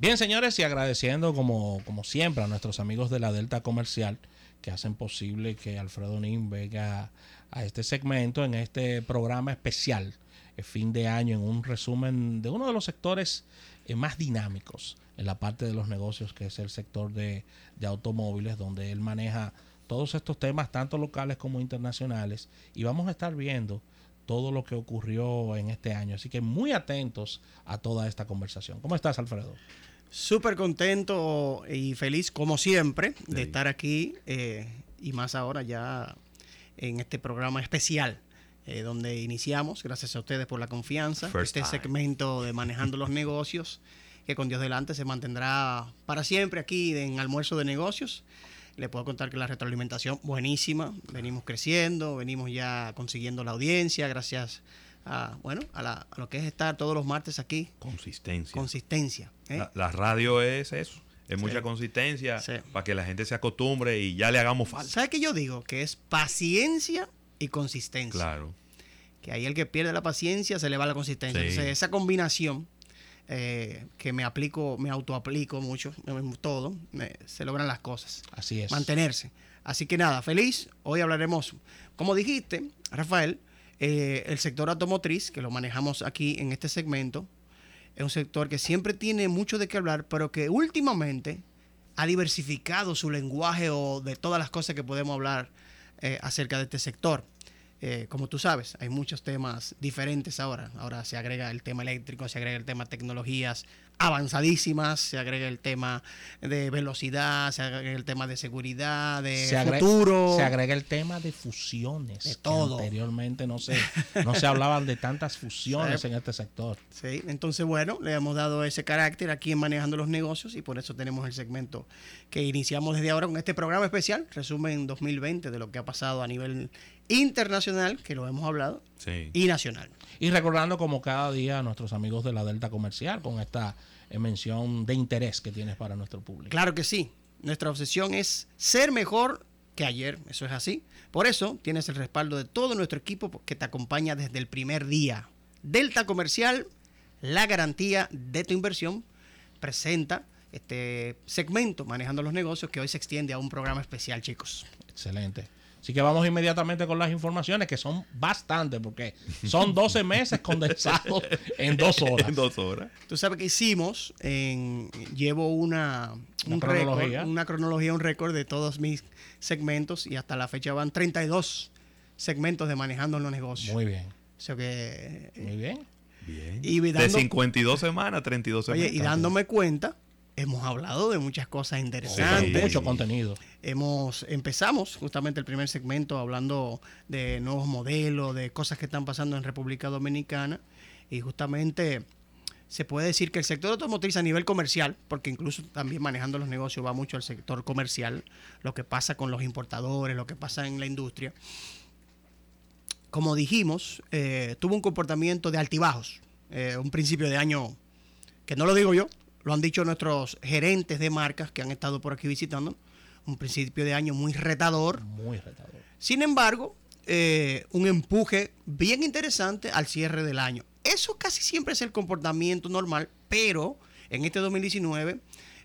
Bien, señores, y agradeciendo como, como siempre a nuestros amigos de la Delta Comercial que hacen posible que Alfredo Nin venga a este segmento, en este programa especial, el fin de año, en un resumen de uno de los sectores eh, más dinámicos en la parte de los negocios, que es el sector de, de automóviles, donde él maneja todos estos temas, tanto locales como internacionales, y vamos a estar viendo todo lo que ocurrió en este año. Así que muy atentos a toda esta conversación. ¿Cómo estás, Alfredo? Súper contento y feliz, como siempre, de estar aquí eh, y más ahora ya en este programa especial. Eh, donde iniciamos, gracias a ustedes por la confianza, este segmento de manejando los negocios, que con Dios delante se mantendrá para siempre aquí en Almuerzo de Negocios. Le puedo contar que la retroalimentación buenísima, venimos creciendo, venimos ya consiguiendo la audiencia, gracias a, bueno, a, lo que es estar todos los martes aquí. Consistencia. Consistencia. ¿eh? La, radio es eso. Es mucha consistencia para que la gente se acostumbre y ya le hagamos falta. ¿Sabes qué yo digo? Que es paciencia y consistencia. Claro. Que ahí el que pierde la paciencia se le va la consistencia. Entonces, esa combinación eh, que me aplico, me autoaplico mucho, todo, se logran las cosas. Así es. Mantenerse. Así que nada, feliz. Hoy hablaremos, como dijiste, Rafael, eh, el sector automotriz, que lo manejamos aquí en este segmento, es un sector que siempre tiene mucho de qué hablar, pero que últimamente ha diversificado su lenguaje o de todas las cosas que podemos hablar eh, acerca de este sector. Eh, como tú sabes, hay muchos temas diferentes ahora. Ahora se agrega el tema eléctrico, se agrega el tema tecnologías avanzadísimas, se agrega el tema de velocidad, se agrega el tema de seguridad, de futuro. se agrega el tema de fusiones. De todo. anteriormente no se, no se hablaban de tantas fusiones en este sector. Sí, entonces bueno, le hemos dado ese carácter aquí en Manejando los Negocios y por eso tenemos el segmento que iniciamos desde ahora con este programa especial, resumen 2020 de lo que ha pasado a nivel internacional, que lo hemos hablado, y nacional. Y recordando como cada día a nuestros amigos de la Delta Comercial con esta eh, mención de interés que tienes para nuestro público. Claro que sí. Nuestra obsesión es ser mejor que ayer, eso es así. Por eso tienes el respaldo de todo nuestro equipo que te acompaña desde el primer día. Delta Comercial, la garantía de tu inversión, presenta este segmento manejando los negocios que hoy se extiende a un programa especial, chicos. Excelente. Así que vamos inmediatamente con las informaciones, que son bastantes, porque son 12 meses condensados en dos horas. En dos horas. Tú sabes que hicimos, en, llevo una, un cronología. una cronología, un récord de todos mis segmentos y hasta la fecha van 32 segmentos de Manejando los Negocios. Muy bien. O sea que, Muy bien. Bien. Y de 52 semanas, 32 semanas. Oye, y dándome cuenta hemos hablado de muchas cosas interesantes. mucho contenido. Hemos, empezamos justamente el primer segmento hablando de nuevos modelos, de cosas que están pasando en República Dominicana. Y justamente se puede decir que el sector automotriz a nivel comercial, porque incluso también manejando los negocios va mucho al sector comercial, lo que pasa con los importadores, lo que pasa en la industria, como dijimos, eh, tuvo un comportamiento de altibajos, eh, un principio de año que no lo digo yo, lo han dicho nuestros gerentes de marcas que han estado por aquí visitando. Un principio de año muy retador. Muy retador. Sin embargo, eh, un empuje bien interesante al cierre del año. Eso casi siempre es el comportamiento normal, pero en este 2019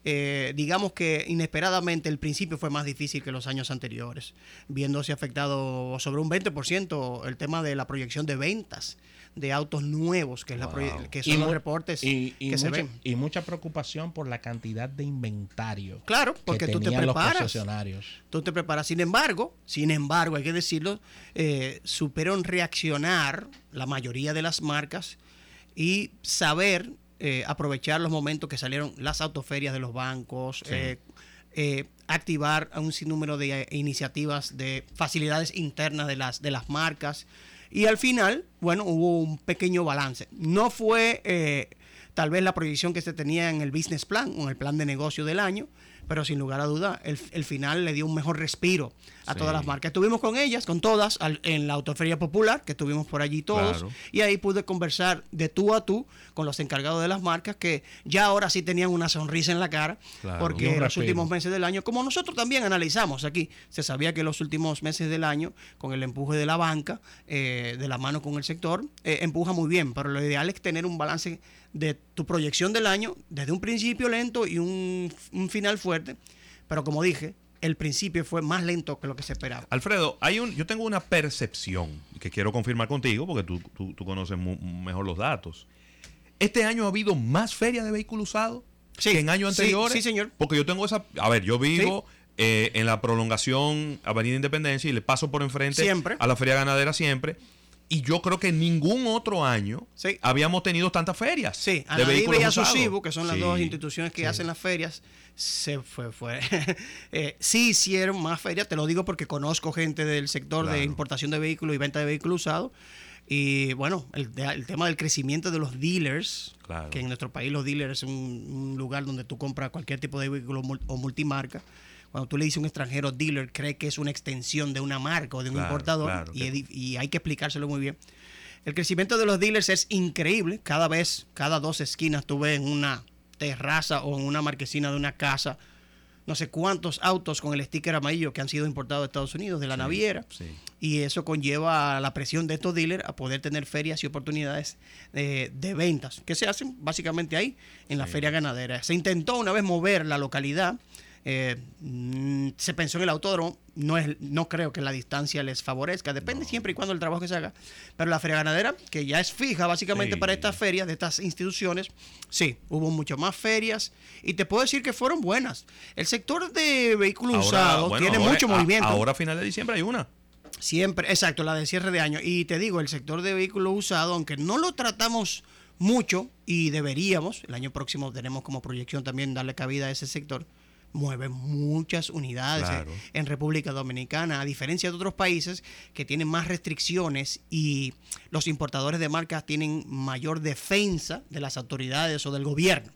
eh, digamos que inesperadamente el principio fue más difícil que los años anteriores, viéndose afectado sobre un 20% el tema de la proyección de ventas de autos nuevos, que, es la que son los reportes y, que se ven. Y mucha preocupación por la cantidad de inventario. Claro, porque tú te preparas. Tú te preparas. Sin embargo, sin embargo, hay que decirlo, eh, supieron reaccionar la mayoría de las marcas y saber eh, aprovechar los momentos que salieron las autoferias de los bancos, eh, eh, activar un sinnúmero de iniciativas de facilidades internas de las, de las marcas. Y al final, bueno, hubo un pequeño balance. No fue eh, tal vez la proyección que se tenía en el business plan o en el plan de negocio del año, pero sin lugar a duda, el, final le dio un mejor respiro a todas las marcas. Estuvimos con ellas, con todas, en la Autoferia Popular, que estuvimos por allí todos, y ahí pude conversar de tú a tú con los encargados de las marcas, que ya ahora sí tenían una sonrisa en la cara, porque en los últimos meses del año, como nosotros también analizamos aquí, se sabía que los últimos meses del año, con el empuje de la banca, eh, de la mano con el sector, eh, empuja muy bien, pero lo ideal es tener un balance de tu proyección del año, desde un principio lento y un, final fuerte. Pero como dije, el principio fue más lento que lo que se esperaba. Alfredo, hay un, yo tengo una percepción que quiero confirmar contigo porque tú, tú, conoces mejor los datos. Este año ha habido más ferias de vehículos usados que en años anteriores. Sí, señor. Porque yo tengo esa. A ver, yo vivo eh, en la prolongación Avenida Independencia y le paso por enfrente a la feria ganadera siempre. Y yo creo que ningún otro año habíamos tenido tantas ferias. Sí, de vehículos y Asusivo, que son las dos instituciones que hacen las ferias, se fue, fue. Eh, sí hicieron más ferias, te lo digo porque conozco gente del sector de importación de vehículos y venta de vehículos usados. Y bueno, el, tema del crecimiento de los dealers, que en nuestro país los dealers es un, un, lugar donde tú compras cualquier tipo de vehículo o multimarca cuando tú le dices a un extranjero dealer, cree que es una extensión de una marca o de un importador y, hay que explicárselo muy bien. El crecimiento de los dealers es increíble. Cada vez, cada dos esquinas tú ves en una terraza o en una marquesina de una casa no sé cuántos autos con el sticker amarillo que han sido importados de Estados Unidos, de la naviera. Y eso conlleva la presión de estos dealers a poder tener ferias y oportunidades de, ventas, que se hacen básicamente ahí, en la feria ganadera. Se intentó una vez mover la localidad eh, mm, se pensó en el autódromo, no, es, no creo que la distancia les favorezca, depende siempre y cuando el trabajo que se haga. Pero la feria ganadera, que ya es fija básicamente para estas ferias de estas instituciones, sí, hubo muchas más ferias y te puedo decir que fueron buenas. El sector de vehículos usados tiene mucho movimiento. Ahora a final de diciembre hay una. Siempre, exacto, la de cierre de año. Y te digo, el sector de vehículos usados, aunque no lo tratamos mucho y deberíamos, el año próximo tenemos como proyección también darle cabida a ese sector, mueve muchas unidades en República Dominicana, a diferencia de otros países que tienen más restricciones y los importadores de marcas tienen mayor defensa de las autoridades o del gobierno.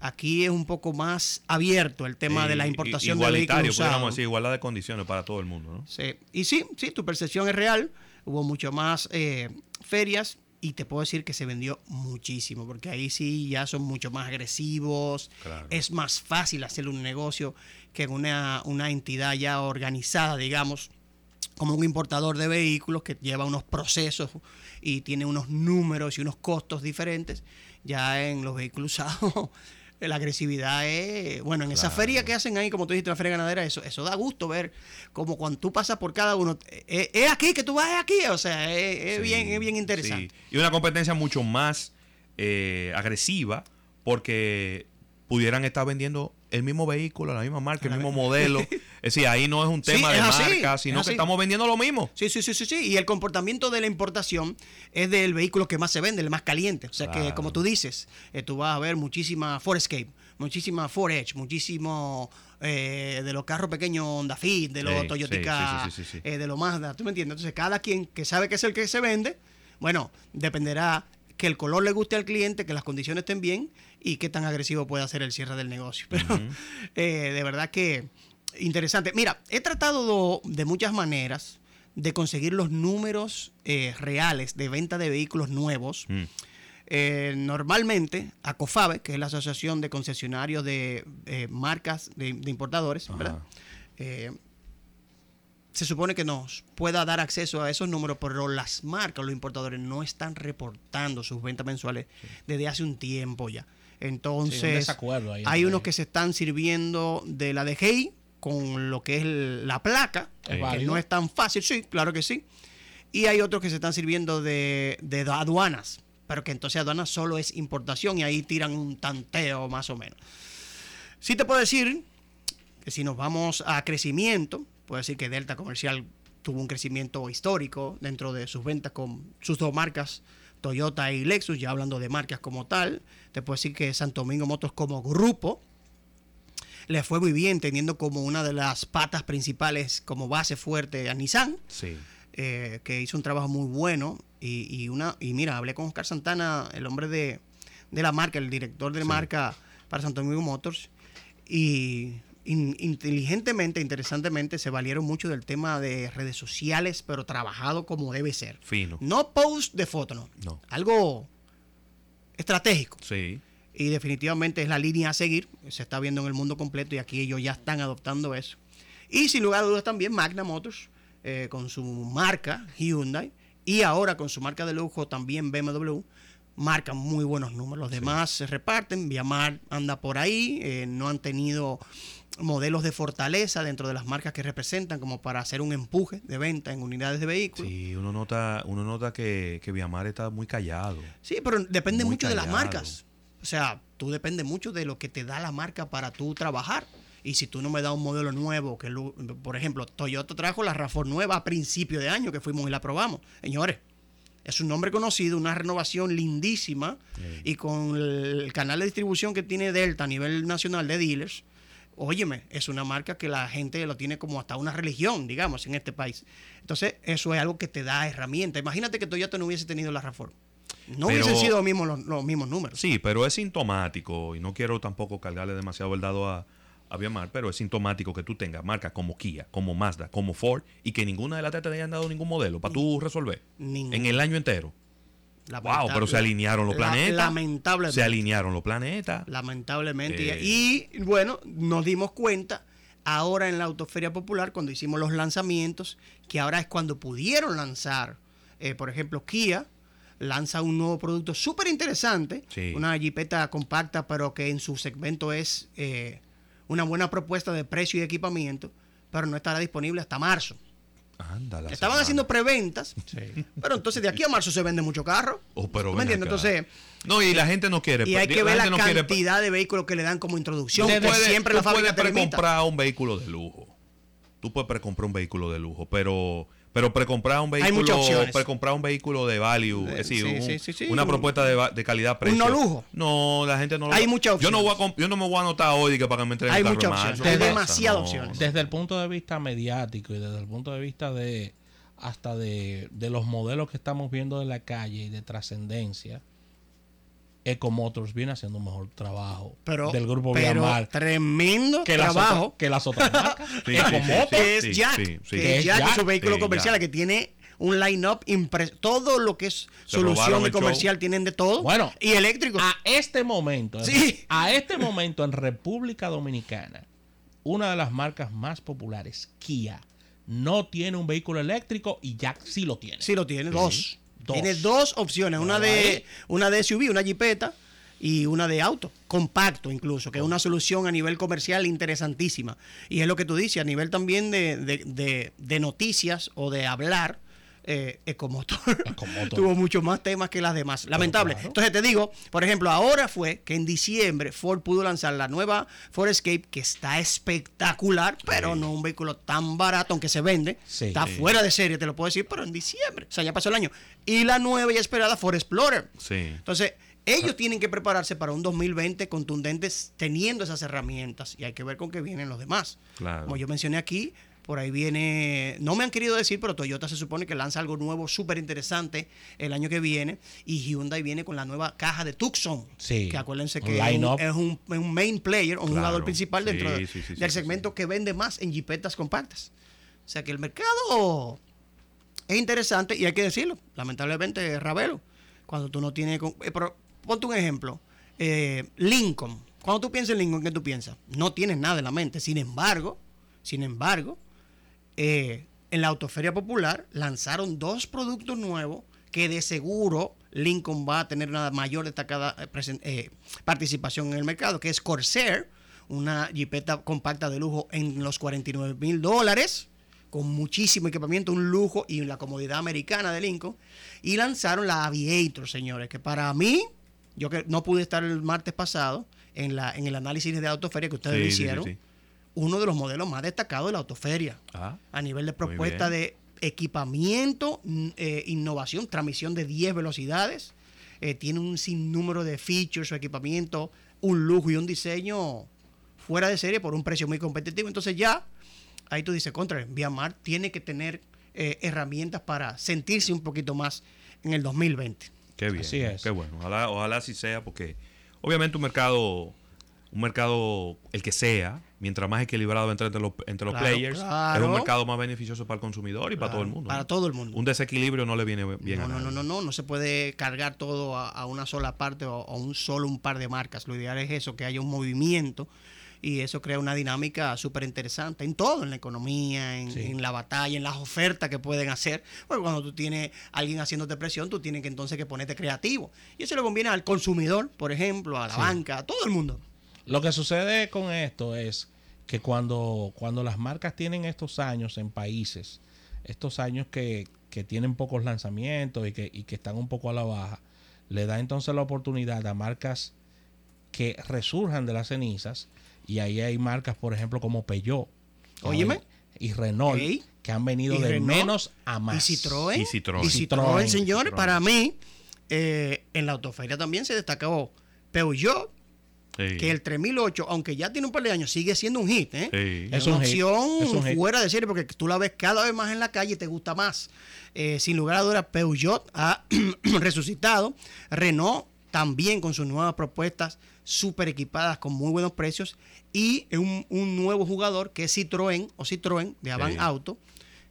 Aquí es un poco más abierto el tema de la importación de vehículos podríamos decir, igualdad de condiciones para todo el mundo, ¿no? Sí, y sí, sí, tu percepción es real. Hubo mucho más eh, ferias, y te puedo decir que se vendió muchísimo, porque ahí sí ya son mucho más agresivos, es más fácil hacer un negocio que en una, una entidad ya organizada, digamos, como un importador de vehículos que lleva unos procesos y tiene unos números y unos costos diferentes. Ya en los vehículos usados la agresividad es, bueno, en esa feria que hacen ahí, como tú dijiste, la feria ganadera, eso, eso da gusto ver como cuando tú pasas por cada uno, eh, es, aquí que tú vas aquí, o sea, es, bien, es bien interesante. Y una competencia mucho más eh, agresiva porque pudieran estar vendiendo el mismo vehículo, la misma marca, el mismo modelo. Es decir, ahí no es un tema de marca, sino que estamos vendiendo lo mismo. Sí, sí, sí, sí, sí. Y el comportamiento de la importación es del vehículo que más se vende, el más caliente. O sea que, como tú dices, eh, tú vas a ver muchísima Escape, muchísima Ford Edge, muchísimo eh, de los carros pequeños Honda Fit, de los Toyota, eh, de los Mazda. ¿Tú me entiendes? Entonces, cada quien que sabe que es el que se vende, bueno, dependerá que el color le guste al cliente, que las condiciones estén bien y qué tan agresivo puede hacer el cierre del negocio. Pero de verdad que interesante. Mira, he tratado de, muchas maneras de conseguir los números eh, reales de venta de vehículos nuevos. Mm. Eh, normalmente, ACOFABE, que es la Asociación de Concesionarios de Marcas de, Importadores, ¿verdad? se supone que nos pueda dar acceso a esos números, pero las marcas, los importadores, no están reportando sus ventas mensuales desde hace un tiempo ya. Entonces, hay unos que se están sirviendo de la DGI con lo que es la placa, que no es tan fácil, sí, claro que sí. Y hay otros que se están sirviendo de, de aduanas, pero que entonces aduanas solo es importación y ahí tiran un tanteo más o menos. Sí te puedo decir que si nos vamos a crecimiento, puedo decir que Delta Comercial tuvo un crecimiento histórico dentro de sus ventas con sus dos marcas Toyota y Lexus, ya hablando de marcas como tal. Te puedo decir que Santo Domingo Motos como grupo le fue muy bien, teniendo como una de las patas principales como base fuerte a Nissan. Eh, que hizo un trabajo muy bueno. Y, una, y mira, hablé con Oscar Santana, el hombre de, la marca, el director de marca para Santo Domingo Motors. Y inteligentemente, interesantemente, se valieron mucho del tema de redes sociales, pero trabajado como debe ser. Fino. No post de foto, no. no. Algo estratégico. Sí. Y definitivamente es la línea a seguir. Se está viendo en el mundo completo y aquí ellos ya están adoptando eso. Y sin lugar a dudas también Magna Motors, eh, con su marca Hyundai, y ahora con su marca de lujo también BMW, marcan muy buenos números. Los demás se reparten, Viamar anda por ahí, eh, no han tenido modelos de fortaleza dentro de las marcas que representan como para hacer un empuje de venta en unidades de vehículos. Sí, uno nota, uno nota que, que Viamar está muy callado. Sí, pero depende mucho de las marcas. O sea, tú depende mucho de lo que te da la marca para tú trabajar. Y si tú no me das un modelo nuevo, que por ejemplo, Toyota trajo la RAV4 nueva a principio de año que fuimos y la probamos. Señores, es un nombre conocido, una renovación lindísima y con el canal de distribución que tiene Delta a nivel nacional de dealers, óyeme, es una marca que la gente lo tiene como hasta una religión, digamos, en este país. Entonces, eso es algo que te da herramienta. Imagínate que Toyota no hubiese tenido la RAV4. No hubiesen sido los mismos, los mismos números. Sí, pero es sintomático y no quiero tampoco cargarle demasiado el dado a, a pero es sintomático que tú tengas marcas como Kia, como Mazda, como Ford y que ninguna de las te hayan dado ningún modelo para tú resolver en el año entero. wow, pero se alinearon los planetas. lamentablemente. Se alinearon los planetas. Lamentablemente. Eh. Y bueno, nos dimos cuenta ahora en la Autoferia Popular, cuando hicimos los lanzamientos, que ahora es cuando pudieron lanzar, eh, por ejemplo, Kia lanza un nuevo producto súper interesante, una jipeta compacta, pero que en su segmento es eh, una buena propuesta de precio y equipamiento, pero no estará disponible hasta marzo. Estaban haciendo preventas, pero entonces de aquí a marzo se vende mucho carro. Oh, pero ¿Me entiendes? Entonces. No, y la gente no quiere. Y hay que ver la, cantidad de vehículos que le dan como introducción. Tú siempre la fábrica puedes precomprar un vehículo de lujo. Tú puedes precomprar un vehículo de lujo, pero pero precomprar un vehículo, precomprar un vehículo de value, es decir, una propuesta de, de calidad precio. Un no lujo. No, la gente no lo Hay muchas opciones. Yo no, voy a, yo no me voy a anotar hoy que para que me entreguen Hay muchas opciones. Hay demasiadas opciones. Desde el punto de vista mediático y desde el punto de vista de hasta de, de los modelos que estamos viendo en la calle y de trascendencia, Ecomotors viene haciendo un mejor trabajo pero, del grupo pero Tremendo que trabajo. que las otras marcas. que es Jack. que es Jack, su vehículo comercial, que tiene un line-up todo lo que es solución de comercial tienen de todo. Bueno, y eléctrico. A este momento, sí. a este momento en República Dominicana, una de las marcas más populares, Kia, no tiene un vehículo eléctrico y Jack sí lo tiene. Sí lo tiene, dos. Tiene dos opciones, una de, una de SUV, una jipeta y una de auto, compacto incluso, que es una solución a nivel comercial interesantísima. Y es lo que tú dices, a nivel también de, de, de noticias o de hablar, eh, Ecomotor, tuvo muchos más temas que las demás. Lamentable. Entonces te digo, por ejemplo, ahora fue que en diciembre Ford pudo lanzar la nueva Ford Escape, que está espectacular, pero no un vehículo tan barato, aunque se vende. Está fuera de serie, te lo puedo decir, pero en diciembre. O sea, ya pasó el año. Y la nueva y esperada Ford Explorer. Entonces, ellos tienen que prepararse para un 2020 contundente teniendo esas herramientas y hay que ver con qué vienen los demás. Como yo mencioné aquí, por ahí viene, no me han querido decir, pero Toyota se supone que lanza algo nuevo, súper interesante el año que viene. Y Hyundai viene con la nueva caja de Tucson. Sí. Que acuérdense que es un, main player, un jugador principal dentro del segmento que vende más en jipetas compactas. O sea que el mercado es interesante y hay que decirlo. Lamentablemente, Ravelo, cuando tú no tienes. Eh, pero ponte un ejemplo. Eh, Lincoln. Cuando tú piensas en Lincoln, ¿qué tú piensas? No tienes nada en la mente. Sin embargo, sin embargo, eh, en la Autoferia Popular lanzaron dos productos nuevos que de seguro Lincoln va a tener una mayor destacada eh, eh, participación en el mercado, que es Corsair, una jipeta compacta de lujo en los 49 mil dólares, con muchísimo equipamiento, un lujo y la comodidad americana de Lincoln. Y lanzaron la Aviator, señores, que para mí, yo que no pude estar el martes pasado en, la, en el análisis de Autoferia que ustedes hicieron uno de los modelos más destacados de la autoferia. Ah, a nivel de propuesta de equipamiento, eh, innovación, transmisión de 10 velocidades. Eh, tiene un sinnúmero de features o equipamiento, un lujo y un diseño fuera de serie por un precio muy competitivo. Entonces ya, ahí tú dices, contra, Viamar tiene que tener eh, herramientas para sentirse un poquito más en el 2020. Qué bien, así es. qué bueno. Ojalá, ojalá así sea, porque obviamente un mercado, un mercado, el que sea, mientras más equilibrado entre, los, entre los players, es un mercado más beneficioso para el consumidor y para todo el mundo. Para todo el mundo. Un desequilibrio no le viene bien no, a nadie. No, no, no, no, se puede cargar todo a, una sola parte o a un solo un par de marcas. Lo ideal es eso, que haya un movimiento y eso crea una dinámica súper interesante en todo, en la economía, en, la batalla, en las ofertas que pueden hacer. Porque cuando tú tienes a alguien haciéndote presión, tú tienes que entonces que ponerte creativo. Y eso le conviene al consumidor, por ejemplo, a la banca, a todo el mundo. Lo que sucede con esto es que cuando, cuando las marcas tienen estos años en países, estos años que, que tienen pocos lanzamientos y que, y que están un poco a la baja, le da entonces la oportunidad a marcas que resurjan de las cenizas y ahí hay marcas, por ejemplo, como Peugeot. Óyeme. Y Renault, que han venido de menos a más. Y Citroën. Y Citroën, y Citroën, señores, para mí, eh, en la autoferia también se destacó Peugeot, que el 3008, aunque ya tiene un par de años, sigue siendo un hit. ¿eh? Es, una opción fuera de serie porque tú la ves cada vez más en la calle y te gusta más. Eh, sin lugar a dudas, Peugeot ha resucitado. Renault también con sus nuevas propuestas súper equipadas con muy buenos precios. Y un, un nuevo jugador que es Citroën o Citroën de Avant Auto.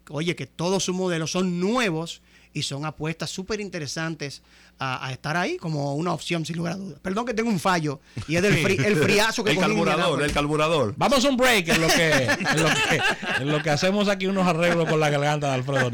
Oye, que todos sus modelos son nuevos y son apuestas súper interesantes a, estar ahí como una opción sin lugar a dudas. Perdón que tengo un fallo y es del el friazo que El carburador, el carburador. Vamos a un break en lo que, en lo que, en lo que hacemos aquí unos arreglos con la garganta de Alfredo.